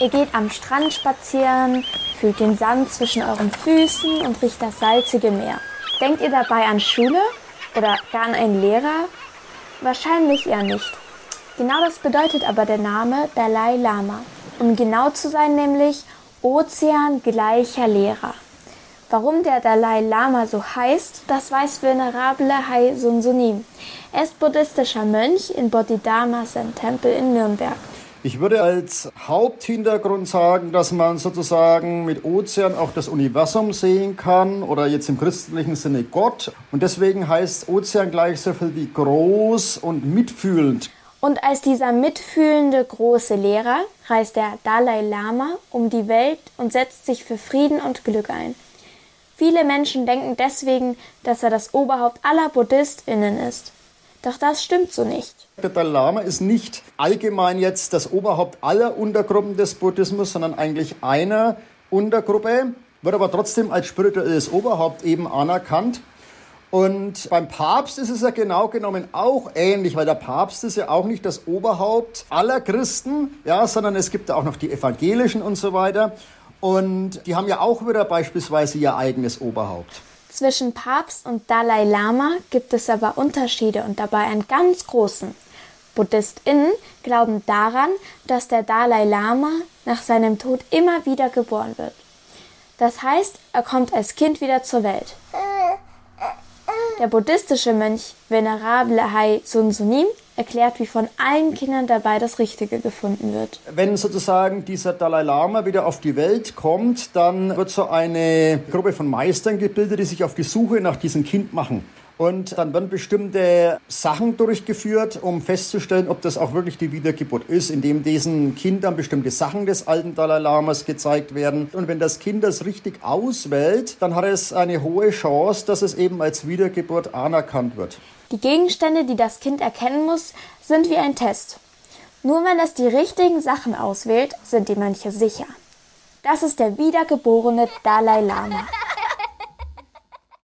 Ihr geht am Strand spazieren, fühlt den Sand zwischen euren Füßen und riecht das salzige Meer. Denkt ihr dabei an Schule oder gar an einen Lehrer? Wahrscheinlich eher nicht. Genau das bedeutet aber der Name Dalai Lama. Um genau zu sein, nämlich Ozean gleicher Lehrer. Warum der Dalai Lama so heißt, das weiß Venerable Hai Sun Sunim. Er ist buddhistischer Mönch in Bodhidharma Zen Tempel in Nürnberg. Ich würde als Haupthintergrund sagen, dass man sozusagen mit Ozean auch das Universum sehen kann oder jetzt im christlichen Sinne Gott. Und deswegen heißt Ozean gleich so viel wie groß und mitfühlend. Und als dieser mitfühlende große Lehrer reist der Dalai Lama um die Welt und setzt sich für Frieden und Glück ein. Viele Menschen denken deswegen, dass er das Oberhaupt aller Buddhistinnen ist. Doch das stimmt so nicht. Der Dalai Lama ist nicht allgemein jetzt das Oberhaupt aller Untergruppen des Buddhismus, sondern eigentlich einer Untergruppe, wird aber trotzdem als spirituelles Oberhaupt eben anerkannt. Und beim Papst ist es ja genau genommen auch ähnlich, weil der Papst ist ja auch nicht das Oberhaupt aller Christen, ja, sondern es gibt ja auch noch die Evangelischen und so weiter. Und die haben ja auch wieder beispielsweise ihr eigenes Oberhaupt. Zwischen Papst und Dalai Lama gibt es aber Unterschiede und dabei einen ganz großen. BuddhistInnen glauben daran, dass der Dalai Lama nach seinem Tod immer wieder geboren wird. Das heißt, er kommt als Kind wieder zur Welt. Der buddhistische Mönch Venerable Hai Sun Sunim erklärt, wie von allen Kindern dabei das Richtige gefunden wird. Wenn sozusagen dieser Dalai Lama wieder auf die Welt kommt, dann wird so eine Gruppe von Meistern gebildet, die sich auf die Suche nach diesem Kind machen. Und dann werden bestimmte Sachen durchgeführt, um festzustellen, ob das auch wirklich die Wiedergeburt ist, indem diesen Kindern bestimmte Sachen des alten Dalai Lamas gezeigt werden. Und wenn das Kind das richtig auswählt, dann hat es eine hohe Chance, dass es eben als Wiedergeburt anerkannt wird. Die Gegenstände, die das Kind erkennen muss, sind wie ein Test. Nur wenn es die richtigen Sachen auswählt, sind die Mönche sicher. Das ist der wiedergeborene Dalai Lama.